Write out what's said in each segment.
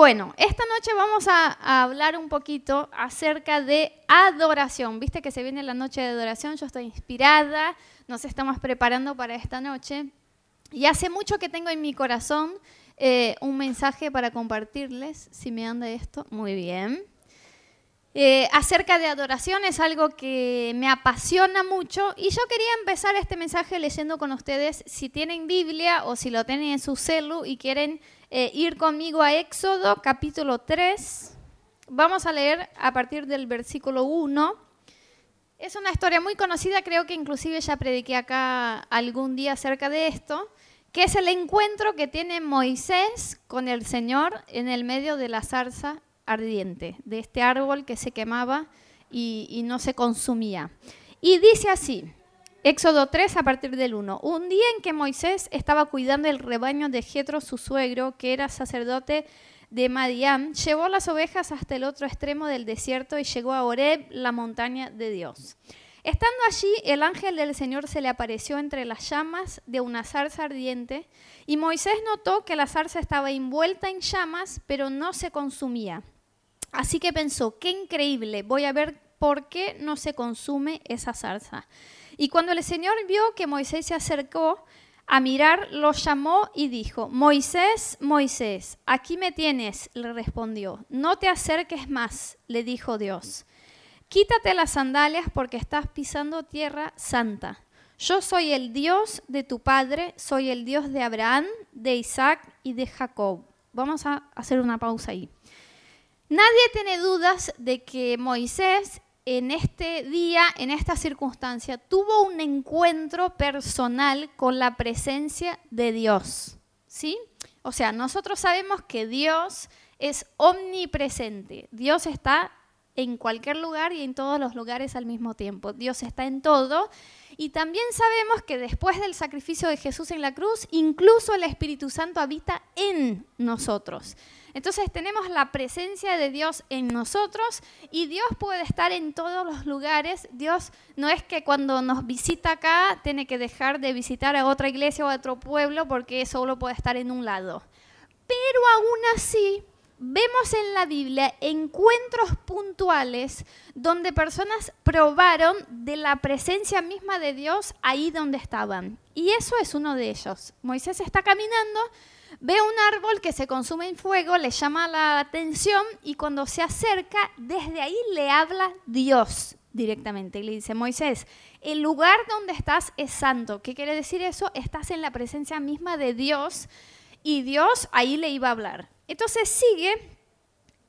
Bueno, esta noche vamos a, hablar un poquito acerca de adoración. Viste que se viene la noche de adoración, yo estoy inspirada, nos estamos preparando para esta noche. Y hace mucho que tengo en mi corazón eh, un mensaje para compartirles, si me anda esto, muy bien. Eh, acerca de adoración es algo que me apasiona mucho y yo quería empezar este mensaje leyendo con ustedes si tienen Biblia o si lo tienen en su celu y quieren eh, ir conmigo a Éxodo capítulo 3. Vamos a leer a partir del versículo 1. Es una historia muy conocida, creo que inclusive ya prediqué acá algún día acerca de esto, que es el encuentro que tiene Moisés con el Señor en el medio de la zarza de este árbol que se quemaba y, y no se consumía. Y dice así, Éxodo 3 a partir del 1. Un día en que Moisés estaba cuidando el rebaño de Jetro, su suegro, que era sacerdote de Madián, llevó las ovejas hasta el otro extremo del desierto y llegó a Horeb, la montaña de Dios. Estando allí, el ángel del Señor se le apareció entre las llamas de una zarza ardiente, y Moisés notó que la zarza estaba envuelta en llamas, pero no se consumía. Así que pensó, qué increíble, voy a ver por qué no se consume esa zarza. Y cuando el Señor vio que Moisés se acercó a mirar, lo llamó y dijo, Moisés, Moisés, aquí me tienes, le respondió. No te acerques más, le dijo Dios. Quítate las sandalias porque estás pisando tierra santa. Yo soy el Dios de tu padre, soy el Dios de Abraham, de Isaac y de Jacob. Vamos a hacer una pausa ahí. Nadie tiene dudas de que Moisés en este día, en esta circunstancia, tuvo un encuentro personal con la presencia de Dios. ¿Sí? O sea, nosotros sabemos que Dios es omnipresente. Dios está en cualquier lugar y en todos los lugares al mismo tiempo. Dios está en todo. Y también sabemos que después del sacrificio de Jesús en la cruz, incluso el Espíritu Santo habita en nosotros. Entonces tenemos la presencia de Dios en nosotros y Dios puede estar en todos los lugares. Dios no es que cuando nos visita acá tiene que dejar de visitar a otra iglesia o a otro pueblo porque solo puede estar en un lado. Pero aún así vemos en la Biblia encuentros puntuales donde personas probaron de la presencia misma de Dios ahí donde estaban. Y eso es uno de ellos. Moisés está caminando Ve un árbol que se consume en fuego, le llama la atención y cuando se acerca, desde ahí le habla Dios directamente y le dice, Moisés, el lugar donde estás es santo. ¿Qué quiere decir eso? Estás en la presencia misma de Dios y Dios ahí le iba a hablar. Entonces sigue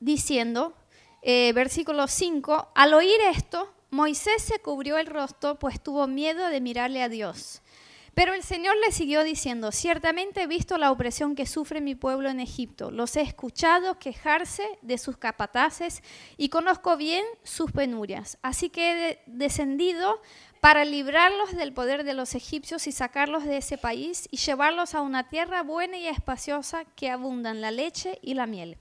diciendo, eh, versículo 5, al oír esto, Moisés se cubrió el rostro, pues tuvo miedo de mirarle a Dios. Pero el Señor le siguió diciendo, ciertamente he visto la opresión que sufre mi pueblo en Egipto, los he escuchado quejarse de sus capataces y conozco bien sus penurias. Así que he descendido para librarlos del poder de los egipcios y sacarlos de ese país y llevarlos a una tierra buena y espaciosa que abundan la leche y la miel.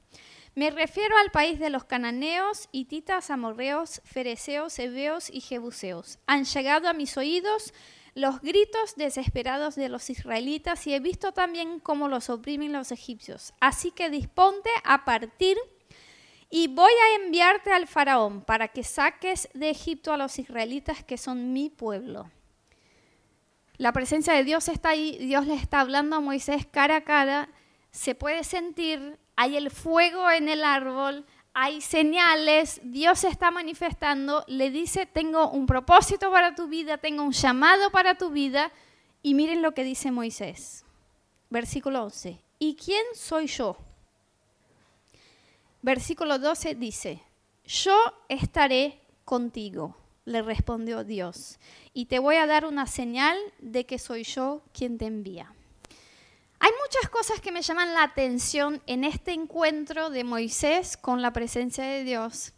Me refiero al país de los cananeos, hititas, amorreos, fereceos, heveos y jebuseos. Han llegado a mis oídos los gritos desesperados de los israelitas y he visto también cómo los oprimen los egipcios. Así que disponte a partir y voy a enviarte al faraón para que saques de Egipto a los israelitas que son mi pueblo. La presencia de Dios está ahí, Dios le está hablando a Moisés cara a cara, se puede sentir, hay el fuego en el árbol, hay señales, Dios se está manifestando, le dice, tengo un propósito para tu vida, tengo un llamado para tu vida. Y miren lo que dice Moisés, versículo 11. ¿Y quién soy yo? Versículo 12 dice, yo estaré contigo, le respondió Dios, y te voy a dar una señal de que soy yo quien te envía. Hay muchas cosas que me llaman la atención en este encuentro de Moisés con la presencia de Dios,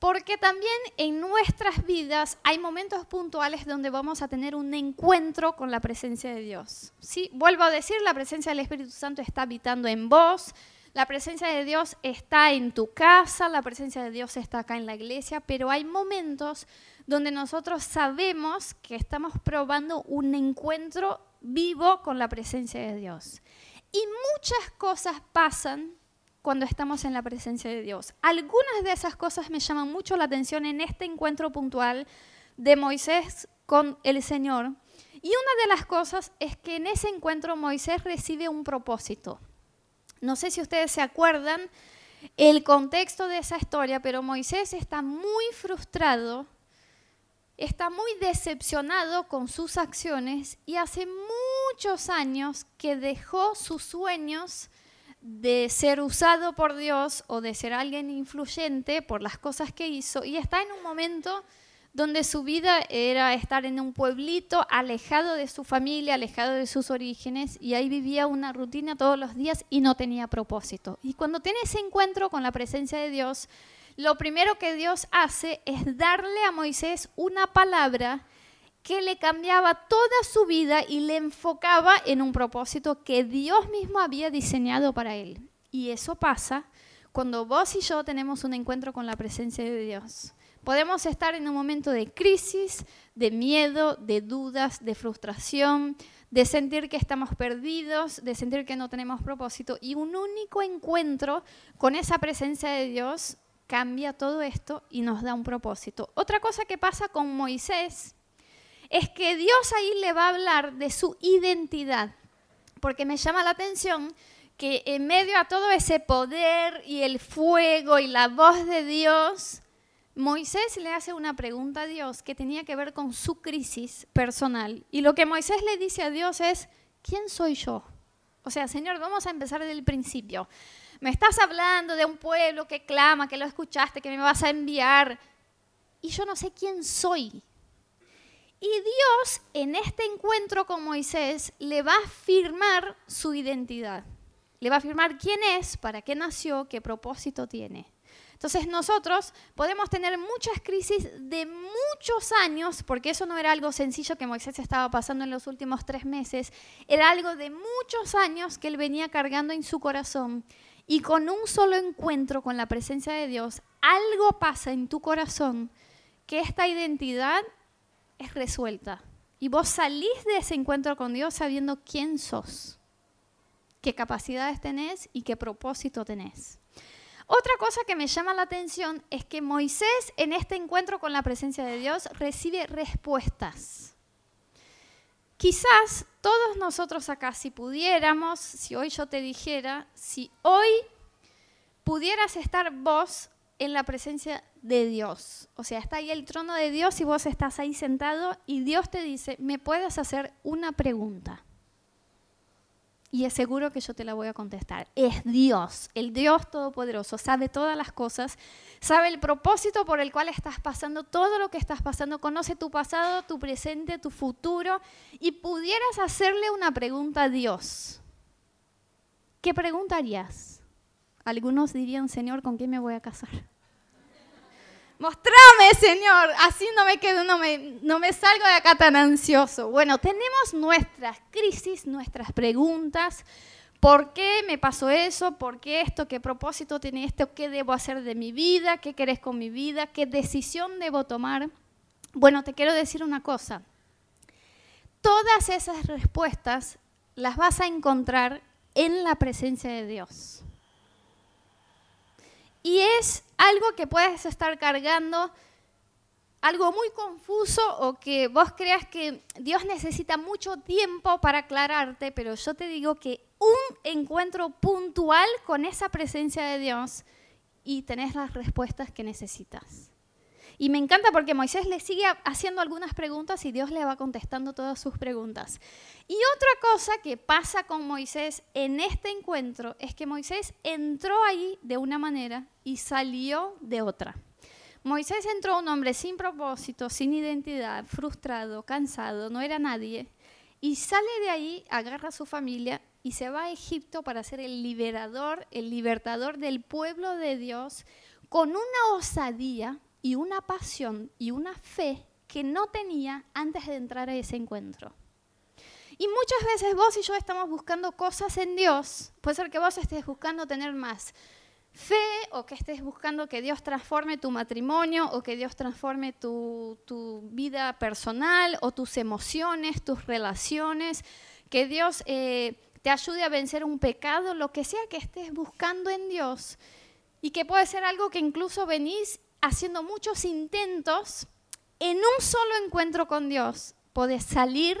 porque también en nuestras vidas hay momentos puntuales donde vamos a tener un encuentro con la presencia de Dios. ¿Sí? Vuelvo a decir, la presencia del Espíritu Santo está habitando en vos, la presencia de Dios está en tu casa, la presencia de Dios está acá en la iglesia, pero hay momentos donde nosotros sabemos que estamos probando un encuentro vivo con la presencia de Dios. Y muchas cosas pasan cuando estamos en la presencia de Dios. Algunas de esas cosas me llaman mucho la atención en este encuentro puntual de Moisés con el Señor. Y una de las cosas es que en ese encuentro Moisés recibe un propósito. No sé si ustedes se acuerdan el contexto de esa historia, pero Moisés está muy frustrado, está muy decepcionado con sus acciones y hace muchos años que dejó sus sueños de ser usado por Dios o de ser alguien influyente por las cosas que hizo y está en un momento donde su vida era estar en un pueblito alejado de su familia, alejado de sus orígenes y ahí vivía una rutina todos los días y no tenía propósito. Y cuando tiene ese encuentro con la presencia de Dios, lo primero que Dios hace es darle a Moisés una palabra que le cambiaba toda su vida y le enfocaba en un propósito que Dios mismo había diseñado para él. Y eso pasa cuando vos y yo tenemos un encuentro con la presencia de Dios. Podemos estar en un momento de crisis, de miedo, de dudas, de frustración, de sentir que estamos perdidos, de sentir que no tenemos propósito. Y un único encuentro con esa presencia de Dios cambia todo esto y nos da un propósito. Otra cosa que pasa con Moisés es que Dios ahí le va a hablar de su identidad, porque me llama la atención que en medio a todo ese poder y el fuego y la voz de Dios, Moisés le hace una pregunta a Dios que tenía que ver con su crisis personal. Y lo que Moisés le dice a Dios es, ¿quién soy yo? O sea, Señor, vamos a empezar desde el principio. Me estás hablando de un pueblo que clama, que lo escuchaste, que me vas a enviar. Y yo no sé quién soy. Y Dios en este encuentro con Moisés le va a afirmar su identidad. Le va a afirmar quién es, para qué nació, qué propósito tiene. Entonces nosotros podemos tener muchas crisis de muchos años, porque eso no era algo sencillo que Moisés estaba pasando en los últimos tres meses, era algo de muchos años que él venía cargando en su corazón. Y con un solo encuentro con la presencia de Dios, algo pasa en tu corazón que esta identidad es resuelta. Y vos salís de ese encuentro con Dios sabiendo quién sos, qué capacidades tenés y qué propósito tenés. Otra cosa que me llama la atención es que Moisés en este encuentro con la presencia de Dios recibe respuestas. Quizás todos nosotros acá, si pudiéramos, si hoy yo te dijera, si hoy pudieras estar vos en la presencia de Dios. O sea, está ahí el trono de Dios y vos estás ahí sentado y Dios te dice, me puedes hacer una pregunta. Y es seguro que yo te la voy a contestar. Es Dios, el Dios Todopoderoso, sabe todas las cosas, sabe el propósito por el cual estás pasando, todo lo que estás pasando, conoce tu pasado, tu presente, tu futuro, y pudieras hacerle una pregunta a Dios. ¿Qué preguntarías? Algunos dirían, Señor, ¿con quién me voy a casar? Mostrame, Señor, así no me quedo, no me, no me salgo de acá tan ansioso. Bueno, tenemos nuestras crisis, nuestras preguntas. ¿Por qué me pasó eso? ¿Por qué esto? ¿Qué propósito tiene esto? ¿Qué debo hacer de mi vida? ¿Qué querés con mi vida? ¿Qué decisión debo tomar? Bueno, te quiero decir una cosa. Todas esas respuestas las vas a encontrar en la presencia de Dios. Y es algo que puedes estar cargando, algo muy confuso o que vos creas que Dios necesita mucho tiempo para aclararte, pero yo te digo que un encuentro puntual con esa presencia de Dios y tenés las respuestas que necesitas. Y me encanta porque Moisés le sigue haciendo algunas preguntas y Dios le va contestando todas sus preguntas. Y otra cosa que pasa con Moisés en este encuentro es que Moisés entró ahí de una manera y salió de otra. Moisés entró un hombre sin propósito, sin identidad, frustrado, cansado, no era nadie, y sale de ahí, agarra a su familia y se va a Egipto para ser el liberador, el libertador del pueblo de Dios, con una osadía y una pasión y una fe que no tenía antes de entrar a ese encuentro. Y muchas veces vos y yo estamos buscando cosas en Dios. Puede ser que vos estés buscando tener más fe o que estés buscando que Dios transforme tu matrimonio o que Dios transforme tu, tu vida personal o tus emociones, tus relaciones, que Dios eh, te ayude a vencer un pecado, lo que sea que estés buscando en Dios. Y que puede ser algo que incluso venís haciendo muchos intentos en un solo encuentro con Dios. Podés salir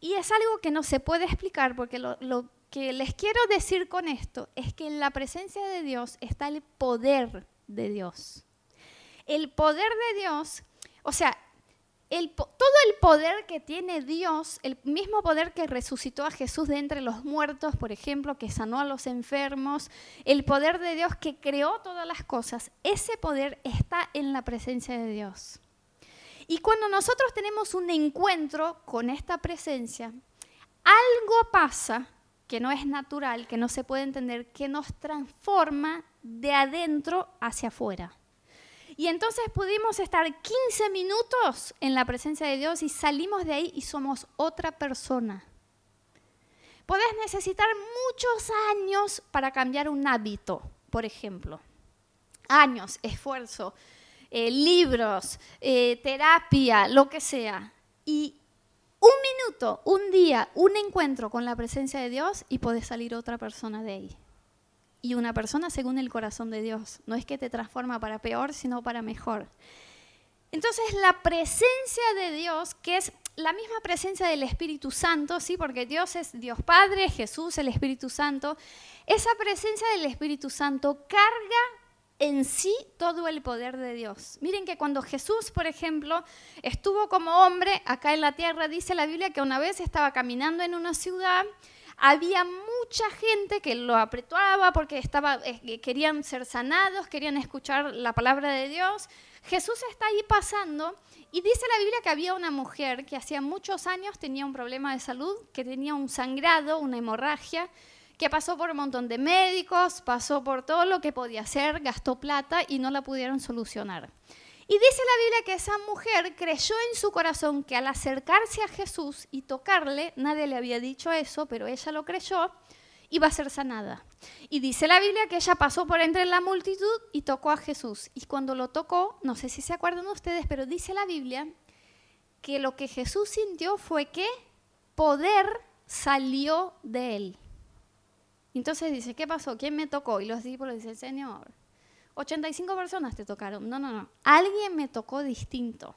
y es algo que no se puede explicar porque lo, lo que les quiero decir con esto es que en la presencia de Dios está el poder de Dios. El poder de Dios, o sea, todo el poder que tiene Dios, el mismo poder que resucitó a Jesús de entre los muertos, por ejemplo, que sanó a los enfermos, el poder de Dios que creó todas las cosas, ese poder está en la presencia de Dios. Y cuando nosotros tenemos un encuentro con esta presencia, algo pasa que no es natural, que no se puede entender, que nos transforma de adentro hacia afuera. Y entonces pudimos estar 15 minutos en la presencia de Dios y salimos de ahí y somos otra persona. Podés necesitar muchos años para cambiar un hábito, por ejemplo. Años, esfuerzo, eh, libros, eh, terapia, lo que sea. Y un minuto, un día, un encuentro con la presencia de Dios y podés salir otra persona de ahí y una persona según el corazón de Dios. No es que te transforma para peor, sino para mejor. Entonces la presencia de Dios, que es la misma presencia del Espíritu Santo, ¿sí? porque Dios es Dios Padre, Jesús, el Espíritu Santo, esa presencia del Espíritu Santo carga en sí todo el poder de Dios. Miren que cuando Jesús, por ejemplo, estuvo como hombre acá en la tierra, dice la Biblia que una vez estaba caminando en una ciudad había mucha gente que lo apretaba porque estaba, eh, querían ser sanados, querían escuchar la palabra de Dios. Jesús está ahí pasando y dice la Biblia que había una mujer que hacía muchos años tenía un problema de salud, que tenía un sangrado, una hemorragia, que pasó por un montón de médicos, pasó por todo lo que podía hacer, gastó plata y no la pudieron solucionar. Y dice la Biblia que esa mujer creyó en su corazón que al acercarse a Jesús y tocarle, nadie le había dicho eso, pero ella lo creyó, iba a ser sanada. Y dice la Biblia que ella pasó por entre la multitud y tocó a Jesús. Y cuando lo tocó, no sé si se acuerdan ustedes, pero dice la Biblia que lo que Jesús sintió fue que poder salió de él. Entonces dice, ¿qué pasó? ¿Quién me tocó? Y los discípulos dicen, Señor, 85 personas te tocaron. No, no, no. Alguien me tocó distinto.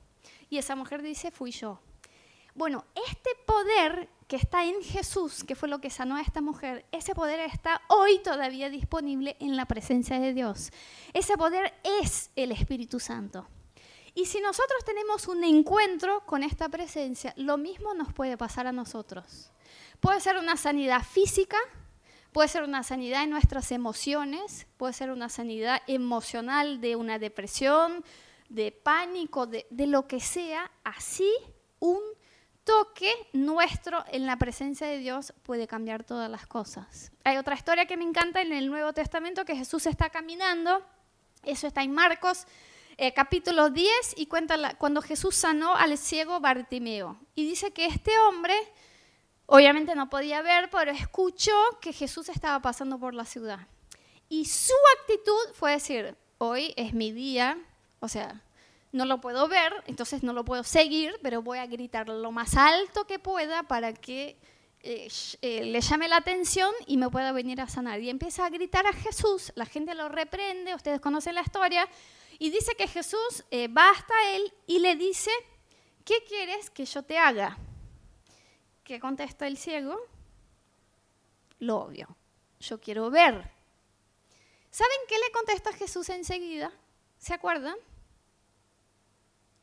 Y esa mujer dice, fui yo. Bueno, este poder que está en Jesús, que fue lo que sanó a esta mujer, ese poder está hoy todavía disponible en la presencia de Dios. Ese poder es el Espíritu Santo. Y si nosotros tenemos un encuentro con esta presencia, lo mismo nos puede pasar a nosotros. Puede ser una sanidad física, Puede ser una sanidad en nuestras emociones, puede ser una sanidad emocional de una depresión, de pánico, de, lo que sea. Así un toque nuestro en la presencia de Dios puede cambiar todas las cosas. Hay otra historia que me encanta en el Nuevo Testamento que Jesús está caminando, eso está en Marcos eh, capítulo 10 y cuenta cuando Jesús sanó al ciego Bartimeo. Y dice que este hombre Obviamente no podía ver, pero escuchó que Jesús estaba pasando por la ciudad. Y su actitud fue decir, hoy es mi día, o sea, no lo puedo ver, entonces no lo puedo seguir, pero voy a gritar lo más alto que pueda para que eh, eh, le llame la atención y me pueda venir a sanar. Y empieza a gritar a Jesús, la gente lo reprende, ustedes conocen la historia, y dice que Jesús eh, va hasta él y le dice, ¿qué quieres que yo te haga? ¿Qué contesta el ciego? Lo obvio. Yo quiero ver. ¿Saben qué le contesta Jesús enseguida? ¿Se acuerdan?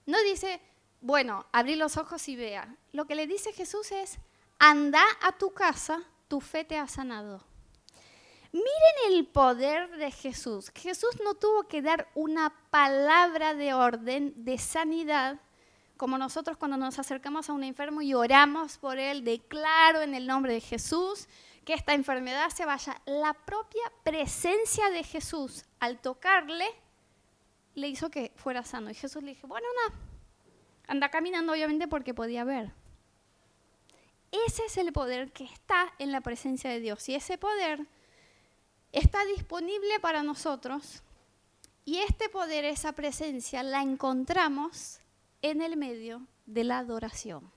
No dice, bueno, abrí los ojos y vea. Lo que le dice Jesús es, anda a tu casa, tu fe te ha sanado. Miren el poder de Jesús. Jesús no tuvo que dar una palabra de orden, de sanidad, como nosotros cuando nos acercamos a un enfermo y oramos por él, declaro en el nombre de Jesús que esta enfermedad se vaya. La propia presencia de Jesús al tocarle le hizo que fuera sano. Y Jesús le dijo, bueno, no, anda caminando obviamente porque podía ver. Ese es el poder que está en la presencia de Dios. Y ese poder está disponible para nosotros. Y este poder, esa presencia, la encontramos en el medio de la adoración.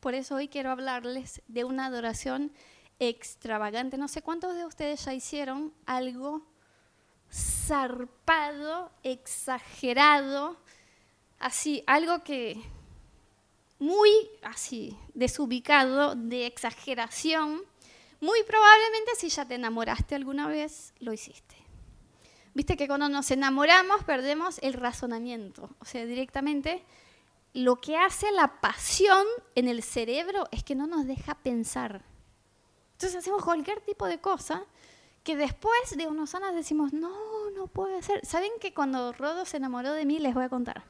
Por eso hoy quiero hablarles de una adoración extravagante. No sé cuántos de ustedes ya hicieron algo zarpado, exagerado, así, algo que muy así, desubicado, de exageración. Muy probablemente si ya te enamoraste alguna vez, lo hiciste. Viste que cuando nos enamoramos perdemos el razonamiento, o sea, directamente lo que hace la pasión en el cerebro es que no nos deja pensar. Entonces hacemos cualquier tipo de cosa que después de unos años decimos, no, no puede ser. ¿Saben que cuando Rodo se enamoró de mí, les voy a contar?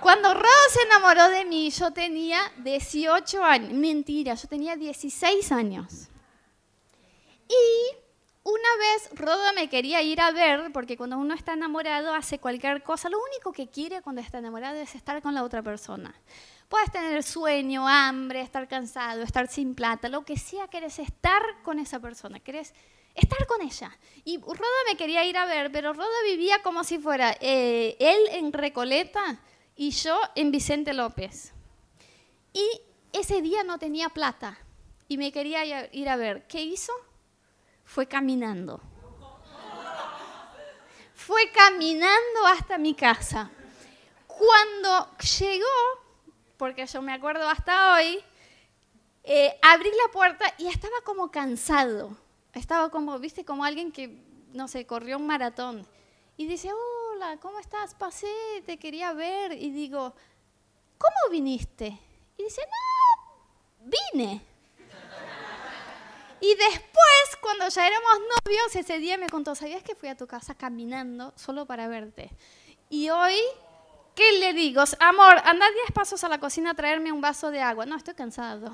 Cuando Rodo se enamoró de mí, yo tenía 18 años. Mentira, yo tenía 16 años. Y una vez Rodo me quería ir a ver, porque cuando uno está enamorado hace cualquier cosa, lo único que quiere cuando está enamorado es estar con la otra persona. Puedes tener sueño, hambre, estar cansado, estar sin plata, lo que sea, querés estar con esa persona, querés estar con ella. Y Rodo me quería ir a ver, pero Rodo vivía como si fuera eh, él en Recoleta y yo en Vicente López. Y ese día no tenía plata y me quería ir a ver. ¿Qué hizo? Fue caminando. Fue caminando hasta mi casa. Cuando llegó, porque yo me acuerdo hasta hoy, eh, abrí la puerta y estaba como cansado. Estaba como, viste, como alguien que, no sé, corrió un maratón. Y dice, hola, ¿cómo estás? Pasé, te quería ver. Y digo, ¿cómo viniste? Y dice, no, vine. Y después, cuando ya éramos novios, ese día me contó, ¿sabías que fui a tu casa caminando solo para verte? Y hoy, ¿qué le digo? Amor, anda 10 pasos a la cocina a traerme un vaso de agua. No, estoy cansado.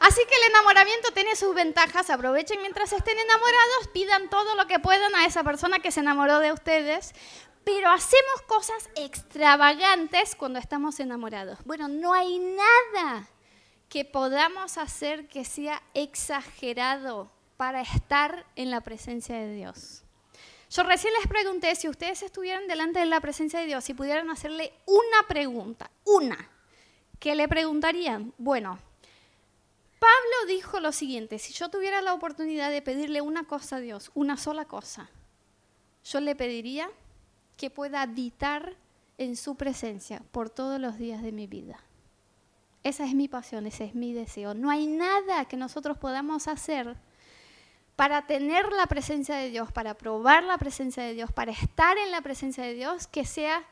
Así que el enamoramiento tiene sus ventajas. Aprovechen mientras estén enamorados, pidan todo lo que puedan a esa persona que se enamoró de ustedes. Pero hacemos cosas extravagantes cuando estamos enamorados. Bueno, no hay nada que podamos hacer que sea exagerado para estar en la presencia de Dios. Yo recién les pregunté si ustedes estuvieran delante de la presencia de Dios y pudieran hacerle una pregunta, una, ¿qué le preguntarían? Bueno, Pablo dijo lo siguiente, si yo tuviera la oportunidad de pedirle una cosa a Dios, una sola cosa, yo le pediría que pueda habitar en su presencia por todos los días de mi vida. Esa es mi pasión, ese es mi deseo. No hay nada que nosotros podamos hacer para tener la presencia de Dios, para probar la presencia de Dios, para estar en la presencia de Dios, que sea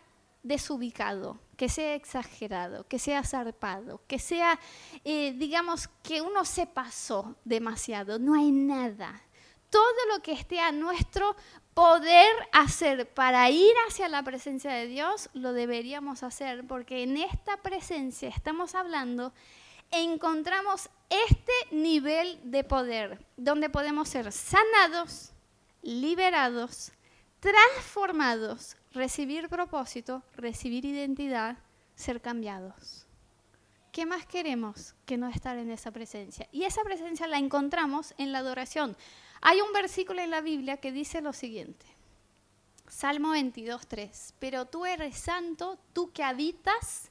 desubicado, que sea exagerado, que sea zarpado, que sea, eh, digamos, que uno se pasó demasiado. No hay nada. Todo lo que esté a nuestro poder hacer para ir hacia la presencia de Dios, lo deberíamos hacer, porque en esta presencia estamos hablando, encontramos este nivel de poder, donde podemos ser sanados, liberados, transformados, recibir propósito, recibir identidad, ser cambiados. ¿Qué más queremos que no estar en esa presencia? Y esa presencia la encontramos en la adoración. Hay un versículo en la Biblia que dice lo siguiente. Salmo 22, 3. Pero tú eres santo, tú que habitas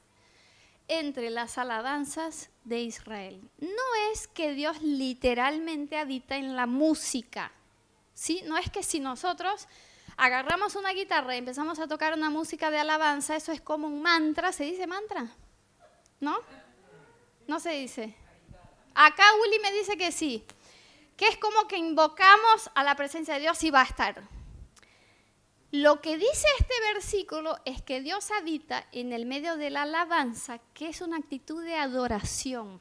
entre las alabanzas de Israel. No es que Dios literalmente habita en la música. ¿sí? No es que si nosotros agarramos una guitarra y empezamos a tocar una música de alabanza, eso es como un mantra. ¿Se dice mantra? ¿No? No se dice. Acá Willy me dice que sí que es como que invocamos a la presencia de Dios y va a estar. Lo que dice este versículo es que Dios habita en el medio de la alabanza, que es una actitud de adoración.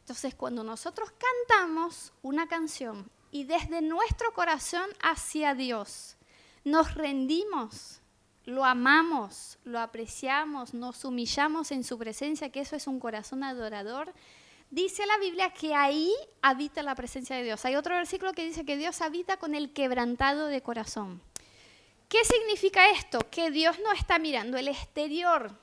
Entonces, cuando nosotros cantamos una canción y desde nuestro corazón hacia Dios nos rendimos, lo amamos, lo apreciamos, nos humillamos en su presencia, que eso es un corazón adorador, dice la Biblia que ahí habita la presencia de Dios. Hay otro versículo que dice que Dios habita con el quebrantado de corazón. ¿Qué significa esto? Que Dios no está mirando el exterior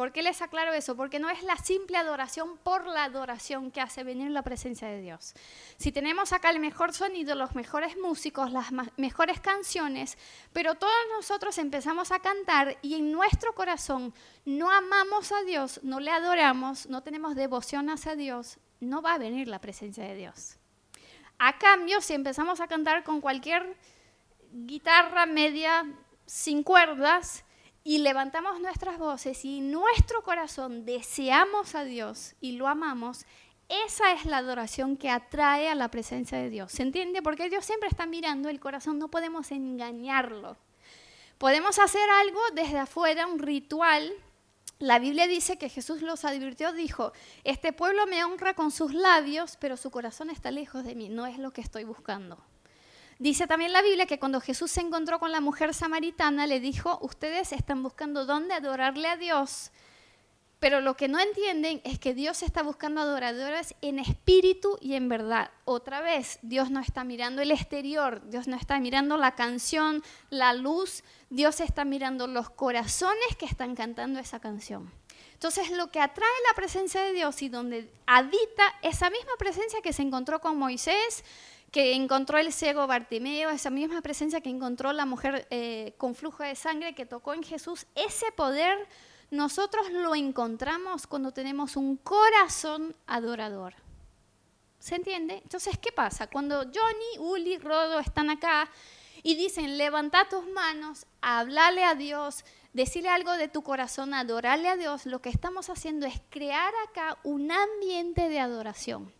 ¿Por qué les aclaro eso? Porque no es la simple adoración por la adoración que hace venir la presencia de Dios. Si tenemos acá el mejor sonido, los mejores músicos, las mejores canciones, pero todos nosotros empezamos a cantar y en nuestro corazón no amamos a Dios, no le adoramos, no tenemos devoción hacia Dios, no va a venir la presencia de Dios. A cambio, si empezamos a cantar con cualquier guitarra media sin cuerdas y levantamos nuestras voces y nuestro corazón deseamos a Dios y lo amamos, esa es la adoración que atrae a la presencia de Dios. ¿Se entiende? Porque Dios siempre está mirando el corazón, no podemos engañarlo. Podemos hacer algo desde afuera, un ritual. La Biblia dice que Jesús los advirtió, dijo, este pueblo me honra con sus labios, pero su corazón está lejos de mí, no es lo que estoy buscando. Dice también la Biblia que cuando Jesús se encontró con la mujer samaritana, le dijo, ustedes están buscando dónde adorarle a Dios, pero lo que no entienden es que Dios está buscando adoradores en espíritu y en verdad. Otra vez, Dios no está mirando el exterior, Dios no está mirando la canción, la luz, Dios está mirando los corazones que están cantando esa canción. Entonces, lo que atrae la presencia de Dios y donde habita esa misma presencia que se encontró con Moisés, que encontró el ciego Bartimeo, esa misma presencia que encontró la mujer eh, con flujo de sangre que tocó en Jesús, ese poder nosotros lo encontramos cuando tenemos un corazón adorador. ¿Se entiende? Entonces, ¿qué pasa? Cuando Johnny, Uli, Rodo están acá y dicen, levanta tus manos, háblale a Dios, decirle algo de tu corazón, adorarle a Dios, lo que estamos haciendo es crear acá un ambiente de adoración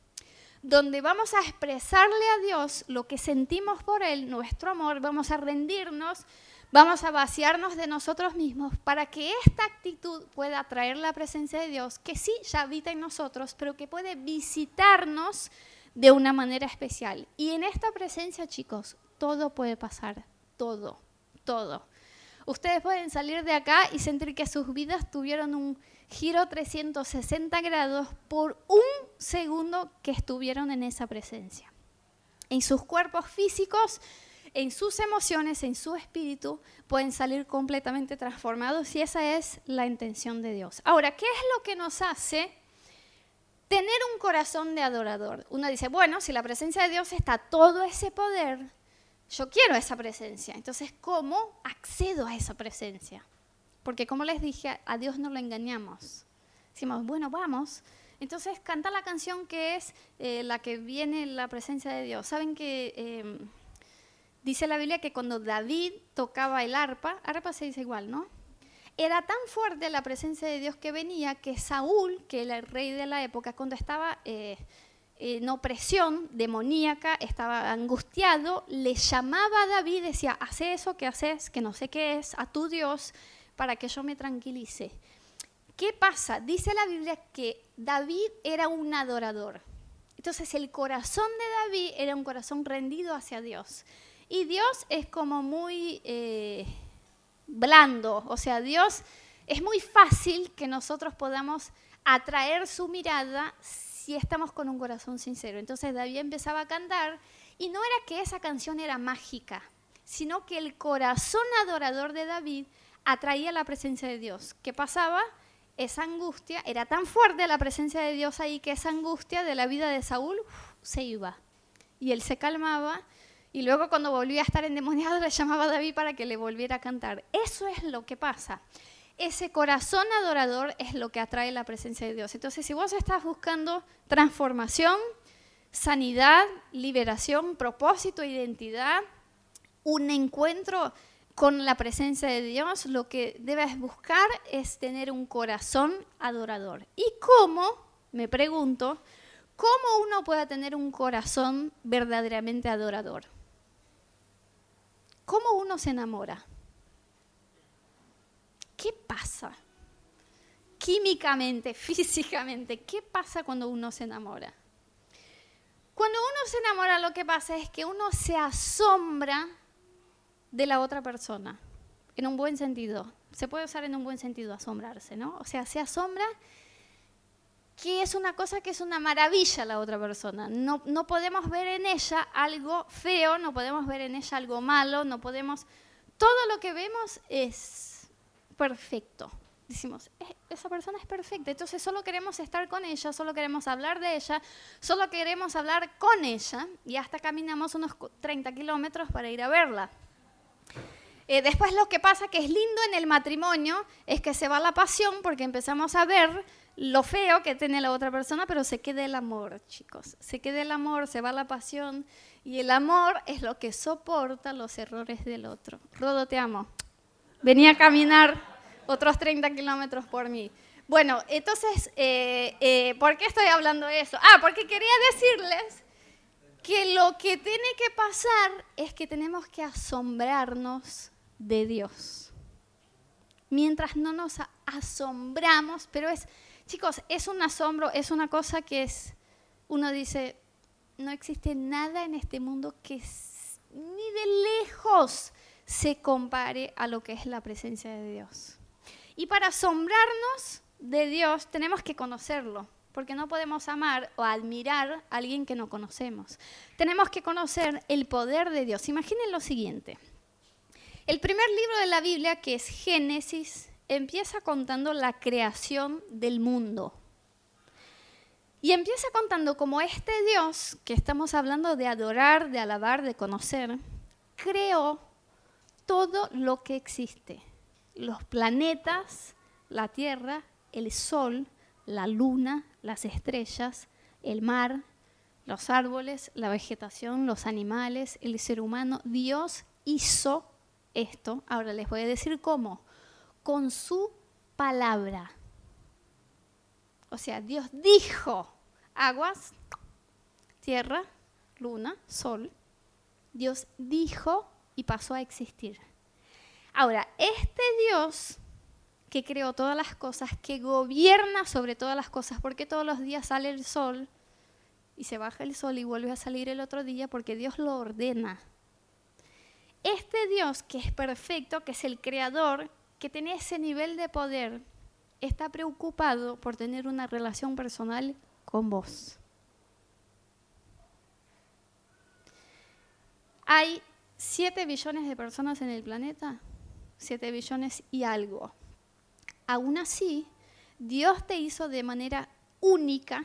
donde vamos a expresarle a Dios lo que sentimos por Él, nuestro amor, vamos a rendirnos, vamos a vaciarnos de nosotros mismos para que esta actitud pueda traer la presencia de Dios, que sí ya habita en nosotros, pero que puede visitarnos de una manera especial. Y en esta presencia, chicos, todo puede pasar, todo, todo. Ustedes pueden salir de acá y sentir que sus vidas tuvieron un giro 360 grados por un segundo que estuvieron en esa presencia. En sus cuerpos físicos, en sus emociones, en su espíritu, pueden salir completamente transformados y esa es la intención de Dios. Ahora, ¿qué es lo que nos hace tener un corazón de adorador? Uno dice, bueno, si la presencia de Dios está todo ese poder, yo quiero esa presencia. Entonces, ¿cómo accedo a esa presencia? Porque como les dije, a Dios no lo engañamos. Decimos, bueno, vamos. Entonces canta la canción que es eh, la que viene la presencia de Dios. Saben que em, dice la Biblia que cuando David tocaba el arpa, arpa se dice igual, ¿no? Era tan fuerte la presencia de Dios que venía que Saúl, que era el rey de la época, cuando estaba eh, en opresión demoníaca, estaba angustiado, le llamaba a David, decía, hace eso que haces, que no sé qué es, a tu Dios para que yo me tranquilice. ¿Qué pasa? Dice la Biblia que David era un adorador. Entonces el corazón de David era un corazón rendido hacia Dios. Y Dios es como muy eh, blando, o sea, Dios es muy fácil que nosotros podamos atraer su mirada si estamos con un corazón sincero. Entonces David empezaba a cantar y no era que esa canción era mágica, sino que el corazón adorador de David atraía la presencia de Dios. ¿Qué pasaba? Esa angustia, era tan fuerte la presencia de Dios ahí que esa angustia de la vida de Saúl se iba. Y él se calmaba y luego cuando volvía a estar endemoniado le llamaba a David para que le volviera a cantar. Eso es lo que pasa. Ese corazón adorador es lo que atrae la presencia de Dios. Entonces, si vos estás buscando transformación, sanidad, liberación, propósito, identidad, un encuentro con la presencia de Dios, lo que debes buscar es tener un corazón adorador. ¿Y cómo? Me pregunto, ¿cómo uno puede tener un corazón verdaderamente adorador? ¿Cómo uno se enamora? ¿Qué pasa? Químicamente, físicamente, ¿qué pasa cuando uno se enamora? Cuando uno se enamora lo que pasa es que uno se asombra de la otra persona, en un buen sentido. Se puede usar en un buen sentido asombrarse, ¿no? O sea, se asombra que es una cosa que es una maravilla la otra persona. No, no podemos ver en ella algo feo, no podemos ver en ella algo malo, no podemos... Todo lo que vemos es perfecto. Decimos, esa persona es perfecta, entonces solo queremos estar con ella, solo queremos hablar de ella, solo queremos hablar con ella y hasta caminamos unos 30 kilómetros para ir a verla. Eh, después lo que pasa que es lindo en el matrimonio es que se va la pasión porque empezamos a ver lo feo que tiene la otra persona, pero se queda el amor, chicos. Se queda el amor, se va la pasión y el amor es lo que soporta los errores del otro. Rodo, te amo. Venía a caminar otros 30 kilómetros por mí. Bueno, entonces, eh, eh, ¿por qué estoy hablando de eso? Ah, porque quería decirles que lo que tiene que pasar es que tenemos que asombrarnos de Dios. Mientras no nos asombramos, pero es Chicos, es un asombro, es una cosa que es, uno dice, no existe nada en este mundo que ni de lejos se compare a lo que es la presencia de Dios. Y para asombrarnos de Dios tenemos que conocerlo, porque no podemos amar o admirar a alguien que no conocemos. Tenemos que conocer el poder de Dios. Imaginen lo siguiente. El primer libro de la Biblia, que es Génesis, empieza contando la creación del mundo. Y empieza contando como este Dios, que estamos hablando de adorar, de alabar, de conocer, creó todo lo que existe. Los planetas, la Tierra, el Sol, la Luna, las estrellas, el mar, los árboles, la vegetación, los animales, el ser humano. Dios hizo esto. Ahora les voy a decir cómo con su palabra. O sea, Dios dijo aguas, tierra, luna, sol. Dios dijo y pasó a existir. Ahora, este Dios que creó todas las cosas, que gobierna sobre todas las cosas, porque todos los días sale el sol y se baja el sol y vuelve a salir el otro día, porque Dios lo ordena. Este Dios que es perfecto, que es el creador, que tiene ese nivel de poder está preocupado por tener una relación personal con vos. Hay 7 billones de personas en el planeta, 7 billones y algo. Aún así, Dios te hizo de manera única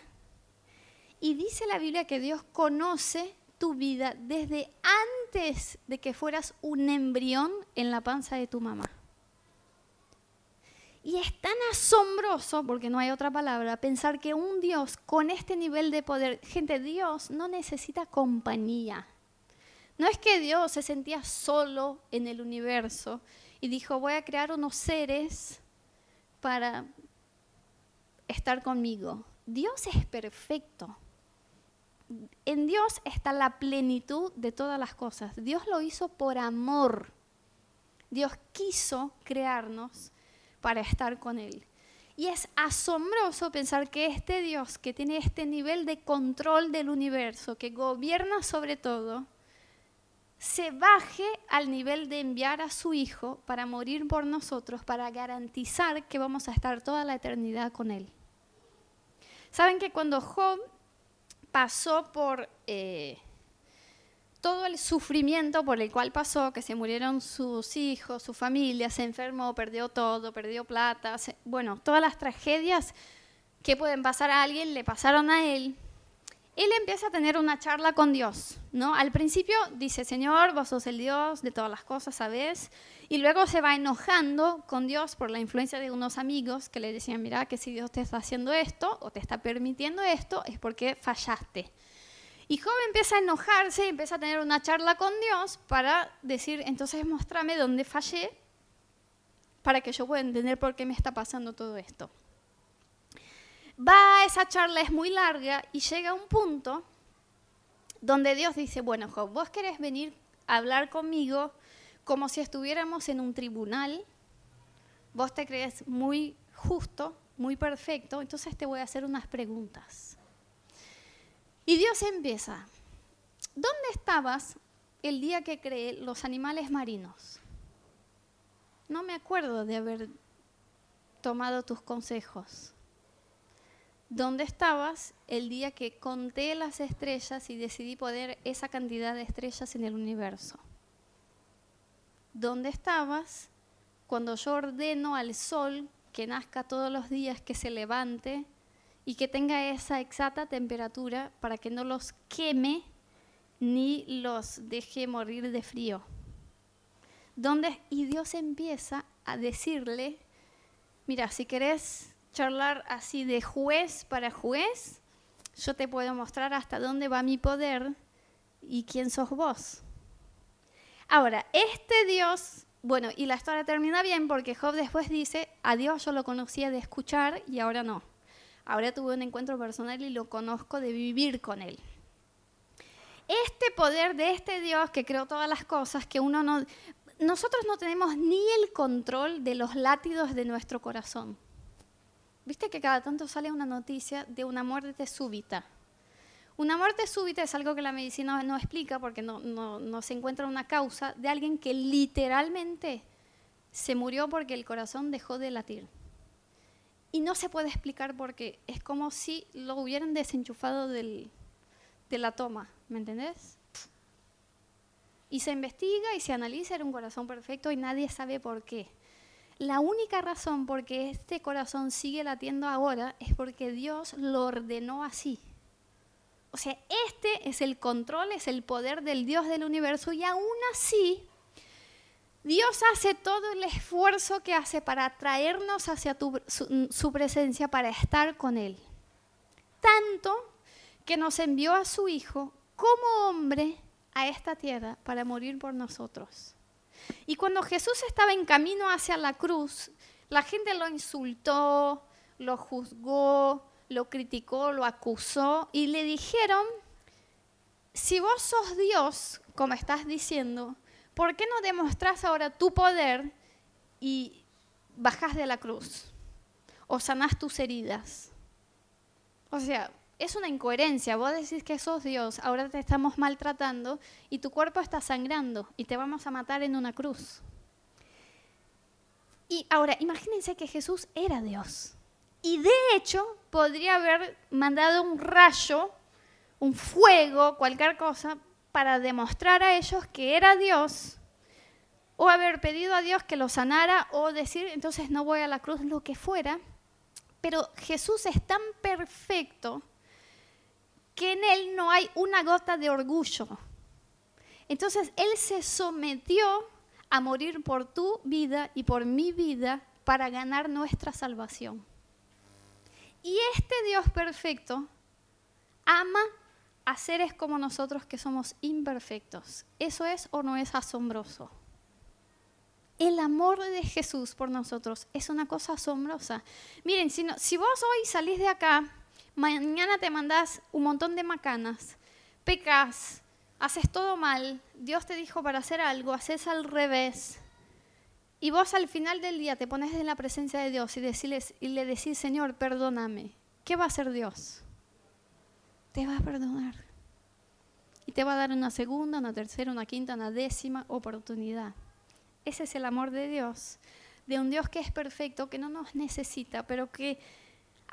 y dice la Biblia que Dios conoce tu vida desde antes de que fueras un embrión en la panza de tu mamá. Y es tan asombroso, porque no hay otra palabra, pensar que un Dios con este nivel de poder, gente, Dios no necesita compañía. No es que Dios se sentía solo en el universo y dijo, voy a crear unos seres para estar conmigo. Dios es perfecto. En Dios está la plenitud de todas las cosas. Dios lo hizo por amor. Dios quiso crearnos para estar con Él. Y es asombroso pensar que este Dios que tiene este nivel de control del universo, que gobierna sobre todo, se baje al nivel de enviar a su Hijo para morir por nosotros, para garantizar que vamos a estar toda la eternidad con Él. Saben que cuando Job pasó por eh, todo el sufrimiento por el cual pasó, que se murieron sus hijos, su familia, se enfermó, perdió todo, perdió plata, bueno, todas las tragedias que pueden pasar a alguien le pasaron a él. Él empieza a tener una charla con Dios, ¿no? Al principio dice, Señor, vos sos el Dios de todas las cosas, ¿sabes? Y luego se va enojando con Dios por la influencia de unos amigos que le decían, mira, que si Dios te está haciendo esto o te está permitiendo esto, es porque fallaste. Y Job empieza a enojarse y empieza a tener una charla con Dios para decir, entonces muéstrame dónde fallé para que yo pueda entender por qué me está pasando todo esto. Va, esa charla es muy larga y llega a un punto donde Dios dice, bueno Job, vos querés venir a hablar conmigo como si estuviéramos en un tribunal, vos te crees muy justo, muy perfecto, entonces te voy a hacer unas preguntas. Y Dios empieza, ¿dónde estabas el día que creé los animales marinos? No me acuerdo de haber tomado tus consejos. ¿Dónde estabas el día que conté las estrellas y decidí poner esa cantidad de estrellas en el universo? ¿Dónde estabas cuando yo ordeno al sol que nazca todos los días, que se levante y que tenga esa exacta temperatura para que no los queme ni los deje morir de frío. Donde, y Dios empieza a decirle, mira, si querés charlar así de juez para juez, yo te puedo mostrar hasta dónde va mi poder y quién sos vos. Ahora, este Dios, bueno, y la historia termina bien porque Job después dice, a Dios yo lo conocía de escuchar y ahora no. Ahora tuve un encuentro personal y lo conozco de vivir con Él. Este poder de este Dios que creó todas las cosas, que uno no... Nosotros no tenemos ni el control de los látidos de nuestro corazón. Viste que cada tanto sale una noticia de una muerte súbita. Una muerte súbita es algo que la medicina no explica porque no, no, se encuentra una causa de alguien que literalmente se murió porque el corazón dejó de latir. Y no se puede explicar porque es como si lo hubieran desenchufado del, de la toma, ¿me entendés? Y se investiga y se analiza, era un corazón perfecto y nadie sabe por qué. La única razón por que este corazón sigue latiendo ahora es porque Dios lo ordenó así. O sea, este es el control, es el poder del Dios del universo y aún así Dios hace todo el esfuerzo que hace para traernos hacia su, su presencia, para estar con Él. Tanto que nos envió a su Hijo como hombre a esta tierra para morir por nosotros. Y cuando Jesús estaba en camino hacia la cruz, la gente lo insultó, lo juzgó, lo criticó, lo acusó y le dijeron, si vos sos Dios, como estás diciendo, ¿por qué no demostrás ahora tu poder y bajás de la cruz? O sanás tus heridas. O sea, es una incoherencia. Vos decís que sos Dios, ahora te estamos maltratando y tu cuerpo está sangrando y te vamos a matar en una cruz. Y ahora, imagínense que Jesús era Dios. Y de hecho, podría haber mandado un rayo, un fuego, cualquier cosa, para demostrar a ellos que era Dios, o haber pedido a Dios que lo sanara, o decir, entonces no voy a la cruz, lo que fuera. Pero Jesús es tan perfecto que en Él no hay una gota de orgullo. Entonces Él se sometió a morir por tu vida y por mi vida para ganar nuestra salvación. Y este Dios perfecto ama a seres como nosotros que somos imperfectos. ¿Eso es o no es asombroso? El amor de Jesús por nosotros es una cosa asombrosa. Miren, si, vos hoy salís de acá, mañana te mandás un montón de macanas, pecas, haces todo mal, Dios te dijo para hacer algo, haces al revés, y vos al final del día te pones en la presencia de Dios y, y le decís, Señor, perdóname. ¿Qué va a hacer Dios? Te va a perdonar. Y te va a dar una segunda, una tercera, una quinta, una décima oportunidad. Ese es el amor de Dios. De un Dios que es perfecto, que no nos necesita, pero que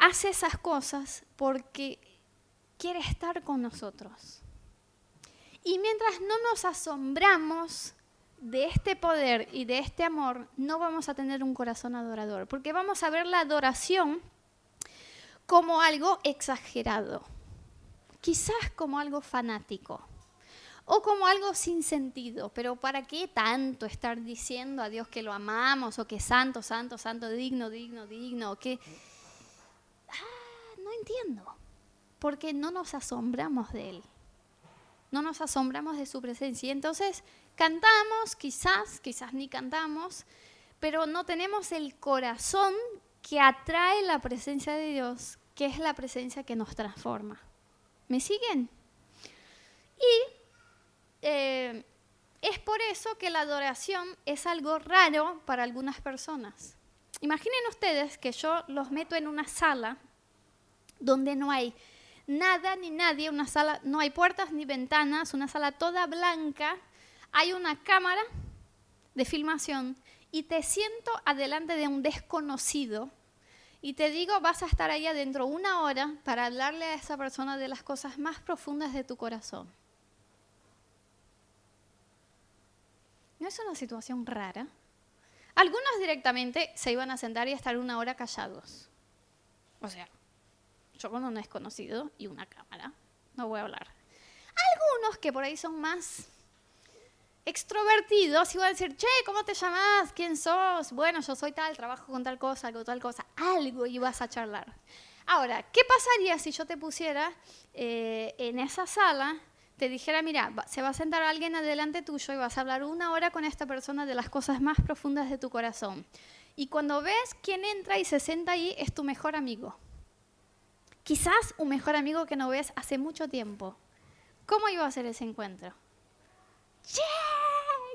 hace esas cosas porque quiere estar con nosotros. Y mientras no nos asombramos de este poder y de este amor no vamos a tener un corazón adorador, porque vamos a ver la adoración como algo exagerado, quizás como algo fanático o como algo sin sentido, pero ¿para qué tanto estar diciendo a Dios que lo amamos o que santo, santo, santo, digno, digno, digno, que ah, no entiendo, porque no nos asombramos de él. No nos asombramos de su presencia. Y entonces Cantamos, quizás, quizás ni cantamos, pero no tenemos el corazón que atrae la presencia de Dios, que es la presencia que nos transforma. ¿Me siguen? Y eh, es por eso que la adoración es algo raro para algunas personas. Imaginen ustedes que yo los meto en una sala donde no hay nada ni nadie, una sala, no hay puertas ni ventanas, una sala toda blanca, hay una cámara de filmación y te siento adelante de un desconocido y te digo, vas a estar ahí adentro una hora para hablarle a esa persona de las cosas más profundas de tu corazón. ¿No es una situación rara? Algunos directamente se iban a sentar y a estar una hora callados. O sea, yo con un desconocido y una cámara, no voy a hablar. Algunos que por ahí son más extrovertidos iban a decir, che, ¿cómo te llamas? ¿Quién sos? Bueno, yo soy tal, trabajo con tal cosa, algo, tal cosa. Algo ibas a charlar. Ahora, ¿qué pasaría si yo te pusiera eh, en esa sala, te dijera, mira, se va a sentar alguien adelante tuyo y vas a hablar una hora con esta persona de las cosas más profundas de tu corazón? Y cuando ves quién entra y se sienta ahí, es tu mejor amigo. Quizás un mejor amigo que no ves hace mucho tiempo. ¿Cómo iba a ser ese encuentro?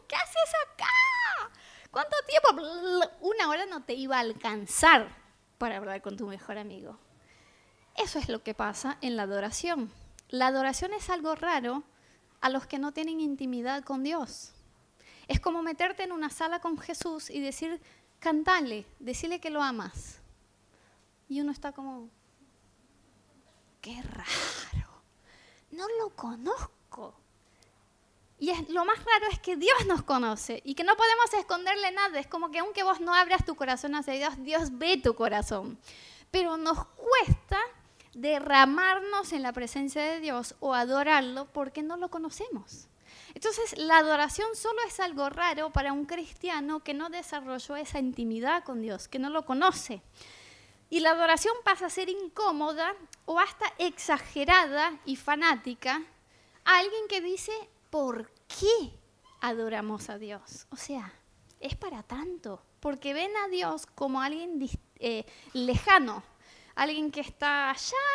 ¿Qué haces acá? ¿Cuánto tiempo? Una hora no te iba a alcanzar para hablar con tu mejor amigo. Eso es lo que pasa en la adoración. La adoración es algo raro a los que no tienen intimidad con Dios. Es como meterte en una sala con Jesús y decir, cantale, decirle que lo amas. Y uno está como, qué raro, no lo conozco. Y lo más raro es que Dios nos conoce y que no podemos esconderle nada. Es como que aunque vos no abras tu corazón hacia Dios, Dios ve tu corazón. Pero nos cuesta derramarnos en la presencia de Dios o adorarlo porque no lo conocemos. Entonces, la adoración solo es algo raro para un cristiano que no desarrolló esa intimidad con Dios, que no lo conoce. Y la adoración pasa a ser incómoda o hasta exagerada y fanática a alguien que dice, ¿por qué adoramos a Dios? O sea, es para tanto, porque ven a Dios como alguien eh, lejano, alguien que está allá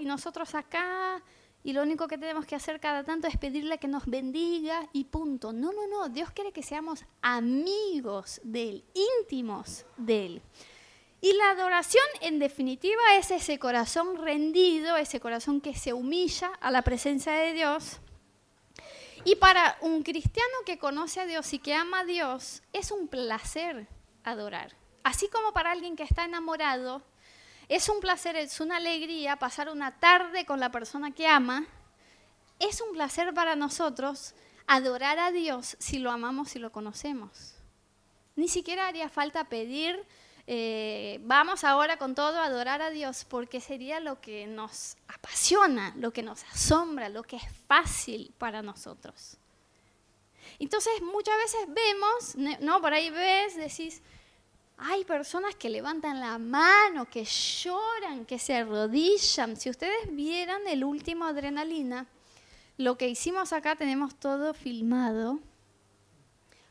y nosotros acá, y lo único que tenemos que hacer cada tanto es pedirle que nos bendiga y punto. No, no, no, Dios quiere que seamos amigos de Él, íntimos de Él. Y la adoración, en definitiva, es ese corazón rendido, ese corazón que se humilla a la presencia de Dios y para un cristiano que conoce a Dios y que ama a Dios, es un placer adorar. Así como para alguien que está enamorado, es un placer, es una alegría pasar una tarde con la persona que ama. Es un placer para nosotros adorar a Dios si lo amamos y lo conocemos. Ni siquiera haría falta pedir eh, vamos ahora con todo a adorar a Dios porque sería lo que nos apasiona, lo que nos asombra, lo que es fácil para nosotros. Entonces muchas veces vemos, ¿no? Por ahí ves, decís, hay personas que levantan la mano, que lloran, que se arrodillan. Si ustedes vieran el último adrenalina, lo que hicimos acá tenemos todo filmado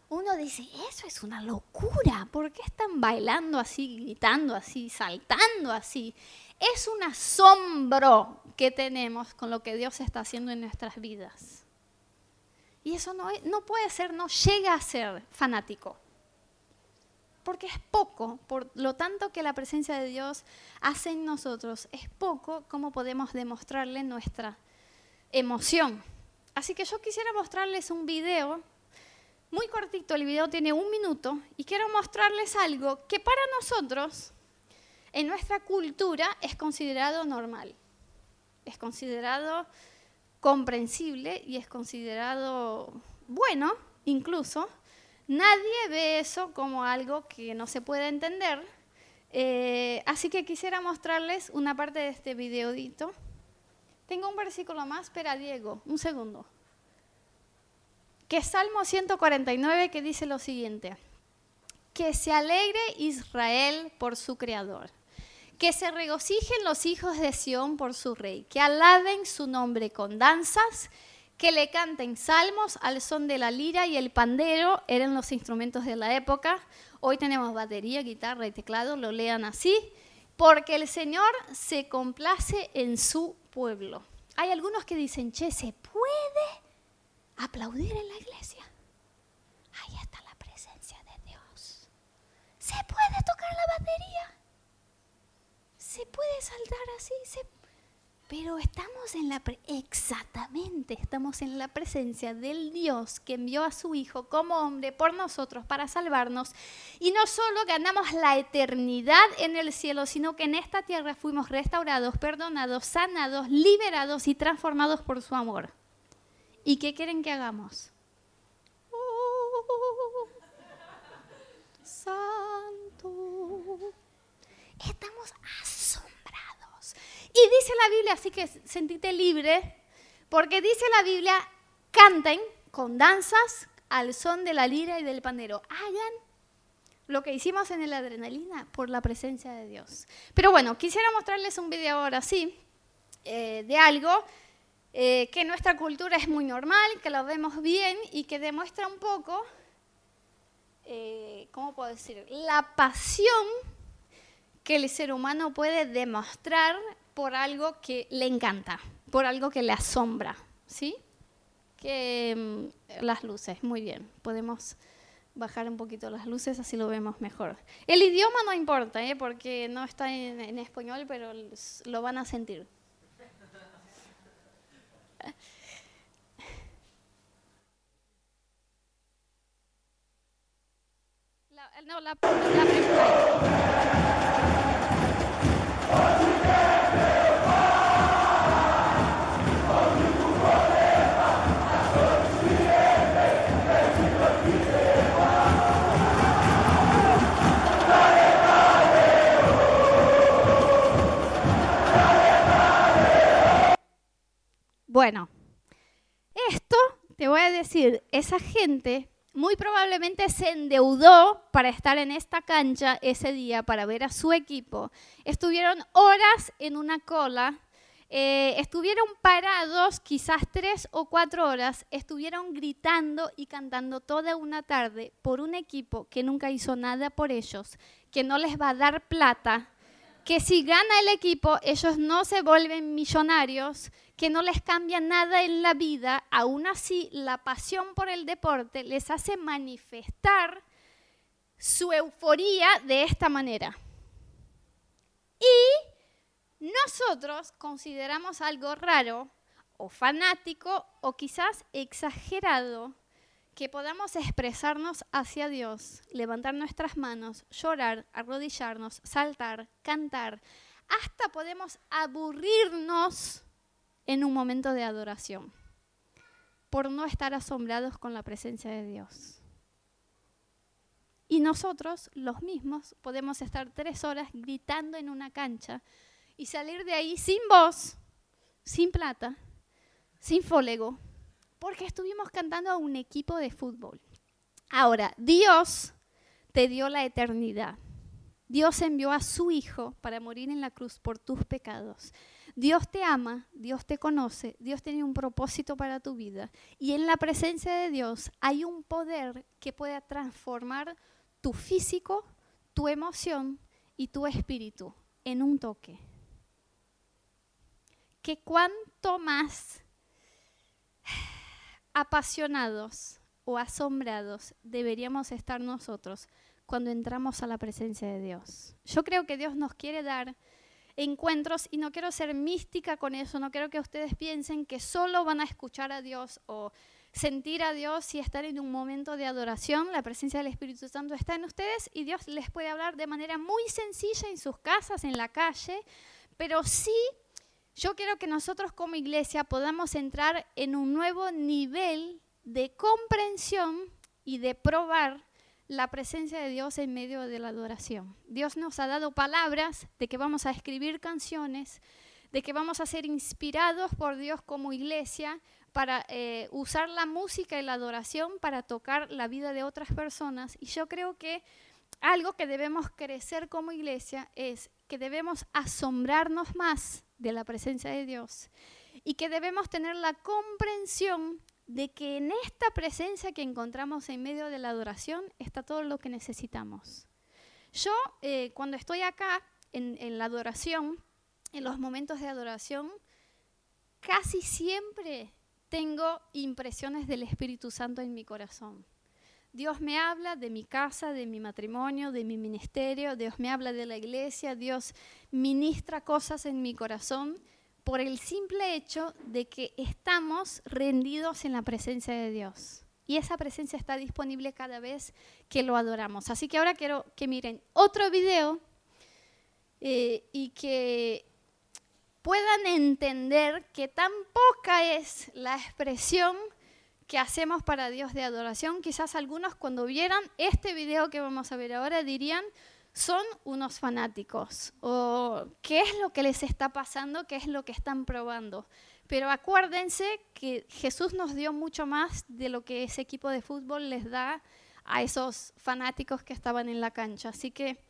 uno dice, eso es una locura, ¿por qué están bailando así, gritando así, saltando así? Es un asombro que tenemos con lo que Dios está haciendo en nuestras vidas. Y eso no, no puede ser, no llega a ser fanático. Porque es poco, por lo tanto que la presencia de Dios hace en nosotros, es poco como podemos demostrarle nuestra emoción. Así que yo quisiera mostrarles un video muy cortito, el video tiene un minuto y quiero mostrarles algo que para nosotros, en nuestra cultura, es considerado normal, es considerado comprensible y es considerado bueno, incluso. Nadie ve eso como algo que no se puede entender. Eh, así que quisiera mostrarles una parte de este videodito. Tengo un versículo más, espera Diego, un segundo que Salmo 149 que dice lo siguiente, que se alegre Israel por su Creador, que se regocijen los hijos de Sión por su Rey, que alaben su nombre con danzas, que le canten salmos al son de la lira y el pandero, eran los instrumentos de la época. Hoy tenemos batería, guitarra y teclado, lo lean así, porque el Señor se complace en su pueblo. Hay algunos que dicen, che, ¿se puede? aplaudir en la iglesia. Ahí está la presencia de Dios. ¿Se puede tocar la batería? ¿Se puede saltar así? Pero estamos en la exactamente, estamos en la presencia del Dios que envió a su Hijo como hombre por nosotros para salvarnos. Y no solo ganamos la eternidad en el cielo, sino que en esta tierra fuimos restaurados, perdonados, sanados, liberados y transformados por su amor. ¿Y qué quieren que hagamos? Oh, santo. Estamos Y dice la Biblia, así que sentite libre, porque dice la Biblia, canten con danzas al son de la lira y del pandero. Hagan lo que hicimos en el adrenalina por la presencia de Dios. Pero bueno, quisiera mostrarles un video ahora sí eh, de algo eh, que en nuestra cultura es muy normal, que lo vemos bien y que demuestra un poco, eh, ¿cómo puedo decir?, la pasión que el ser humano puede demostrar por algo que le encanta, por algo que le asombra, ¿sí? Que mm, las luces, muy bien, podemos bajar un poquito las luces, así lo vemos mejor. El idioma no importa, ¿eh? porque no está en, español, pero lo van a sentir. no, la, Bueno, esto te voy a decir, esa gente muy probablemente se endeudó para estar en esta cancha ese día, para ver a su equipo. Estuvieron horas en una cola, eh, estuvieron parados quizás tres o cuatro horas, estuvieron gritando y cantando toda una tarde por un equipo que nunca hizo nada por ellos, que no les va a dar plata, que si gana el equipo ellos no se vuelven millonarios, que no les cambia nada en la vida, aún así la pasión por el deporte les hace manifestar su euforía de esta manera. Y nosotros consideramos algo raro o fanático o quizás exagerado que podamos expresarnos hacia Dios, levantar nuestras manos, llorar, arrodillarnos, saltar, cantar, hasta podemos aburrirnos en un momento de adoración, por no estar asombrados con la presencia de Dios. Y nosotros, los mismos, podemos estar tres horas gritando en una cancha y salir de ahí sin voz, sin plata, sin fólego, porque estuvimos cantando a un equipo de fútbol. Ahora, Dios te dio la eternidad. Dios envió a su Hijo para morir en la cruz por tus pecados. Dios te ama, Dios te conoce, Dios tiene un propósito para tu vida. Y en la presencia de Dios hay un poder que puede transformar tu físico, tu emoción y tu espíritu en un toque. Que cuanto más apasionados o asombrados deberíamos estar nosotros cuando entramos a la presencia de Dios. Yo creo que Dios nos quiere dar encuentros y no quiero ser mística con eso, no quiero que ustedes piensen que solo van a escuchar a Dios o sentir a Dios y estar en un momento de adoración, la presencia del Espíritu Santo está en ustedes y Dios les puede hablar de manera muy sencilla en sus casas, en la calle, pero sí yo quiero que nosotros como iglesia podamos entrar en un nuevo nivel de comprensión y de probar la presencia de Dios en medio de la adoración. Dios nos ha dado palabras de que vamos a escribir canciones, de que vamos a ser inspirados por Dios como iglesia para eh, usar la música y la adoración para tocar la vida de otras personas. Y yo creo que algo que debemos crecer como iglesia es que debemos asombrarnos más de la presencia de Dios y que debemos tener la comprensión de que en esta presencia que encontramos en medio de la adoración está todo lo que necesitamos. Yo, eh, cuando estoy acá en, en la adoración, en los momentos de adoración, casi siempre tengo impresiones del Espíritu Santo en mi corazón. Dios me habla de mi casa, de mi matrimonio, de mi ministerio, Dios me habla de la iglesia, Dios ministra cosas en mi corazón por el simple hecho de que estamos rendidos en la presencia de Dios. Y esa presencia está disponible cada vez que lo adoramos. Así que ahora quiero que miren otro video eh, y que puedan entender que tan poca es la expresión que hacemos para Dios de adoración. Quizás algunos cuando vieran este video que vamos a ver ahora dirían, son unos fanáticos o qué es lo que les está pasando, qué es lo que están probando. Pero acuérdense que Jesús nos dio mucho más de lo que ese equipo de fútbol les da a esos fanáticos que estaban en la cancha. Así que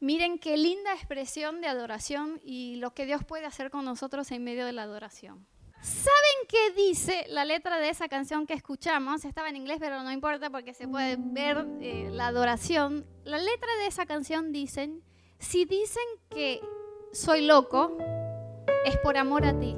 miren qué linda expresión de adoración y lo que Dios puede hacer con nosotros en medio de la adoración. ¿Saben qué dice la letra de esa canción que escuchamos? Estaba en inglés, pero no importa porque se puede ver eh, la adoración. La letra de esa canción dicen, si dicen que soy loco, es por amor a ti.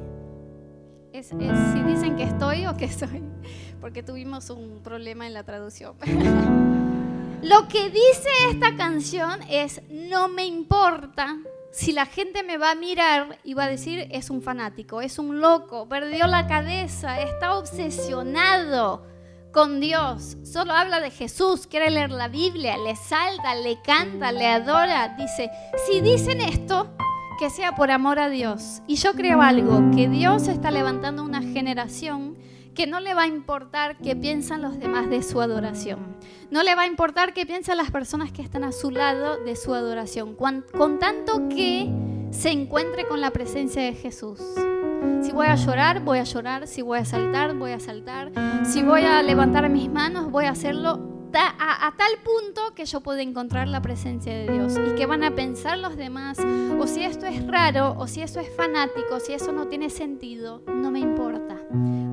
Es, si dicen que estoy o que soy, porque tuvimos un problema en la traducción. Lo que dice esta canción es, no me importa si la gente me va a mirar y va a decir, es un fanático, es un loco, perdió la cabeza, está obsesionado con Dios, solo habla de Jesús, quiere leer la Biblia, le salta, le canta, le adora. Dice, si dicen esto, que sea por amor a Dios. Y yo creo algo, que Dios está levantando una generación que no le va a importar qué piensan los demás de su adoración. No le va a importar qué piensan las personas que están a su lado de su adoración, con, tanto que se encuentre con la presencia de Jesús. Si voy a llorar, voy a llorar. Si voy a saltar, voy a saltar. Si voy a levantar mis manos, voy a hacerlo a, tal punto que yo pueda encontrar la presencia de Dios. ¿Y que van a pensar los demás? O si esto es raro, o si eso es fanático, si eso no tiene sentido, no me importa.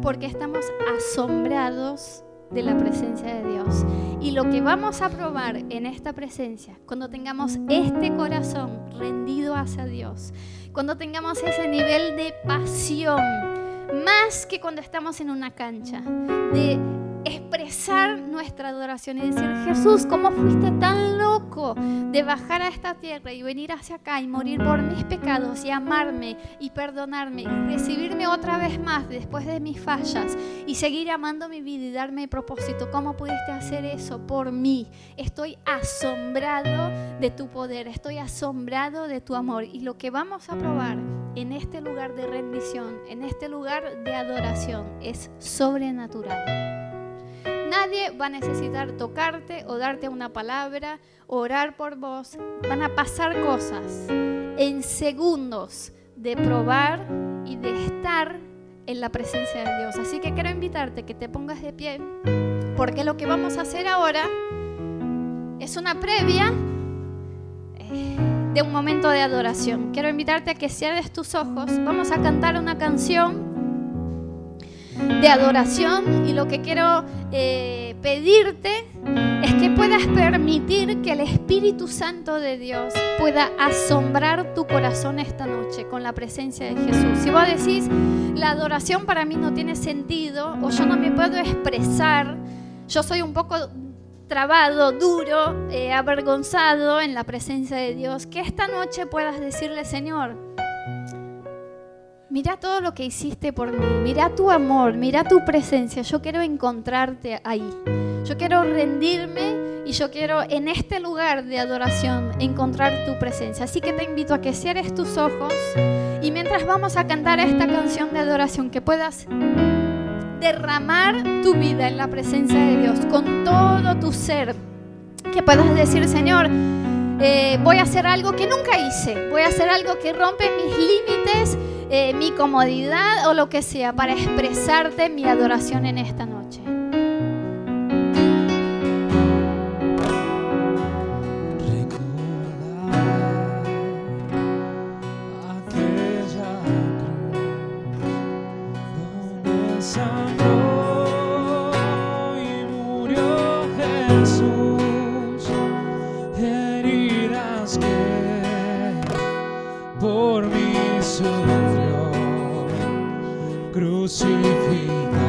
Porque estamos asombrados de la presencia de Dios. Y lo que vamos a probar en esta presencia, cuando tengamos este corazón rendido hacia Dios, cuando tengamos ese nivel de pasión, más que cuando estamos en una cancha, de expresar nuestra adoración y decir, Jesús, ¿cómo fuiste tan de bajar a esta tierra y venir hacia acá y morir por mis pecados y amarme y perdonarme y recibirme otra vez más después de mis fallas y seguir amando mi vida y darme propósito? ¿Cómo pudiste hacer eso por mí? Estoy asombrado de tu poder, estoy asombrado de tu amor y lo que vamos a probar en este lugar de rendición, en este lugar de adoración, es sobrenatural. Nadie va a necesitar tocarte o darte una palabra, orar por vos. Van a pasar cosas en segundos de probar y de estar en la presencia de Dios. Así que quiero invitarte que te pongas de pie, porque lo que vamos a hacer ahora es una previa eh, de un momento de adoración. Quiero invitarte a que cierres tus ojos. Vamos a cantar una canción de adoración y lo que quiero eh, pedirte es que puedas permitir que el Espíritu Santo de Dios pueda asombrar tu corazón esta noche con la presencia de Jesús. Si vos decís, la adoración para mí no tiene sentido o yo no me puedo expresar, yo soy un poco trabado, duro, eh, avergonzado en la presencia de Dios, que esta noche puedas decirle, Señor, Mira todo lo que hiciste por mí, mira tu amor, mira tu presencia. Yo quiero encontrarte ahí. Yo quiero rendirme y yo quiero en este lugar de adoración encontrar tu presencia. Así que te invito a que cierres tus ojos y mientras vamos a cantar esta canción de adoración, que puedas derramar tu vida en la presencia de Dios con todo tu ser. Que puedas decir, Señor, eh, voy a hacer algo que nunca hice, voy a hacer algo que rompe mis límites eh, mi comodidad o lo que sea para expresarte mi adoración en esta noche. crucificado.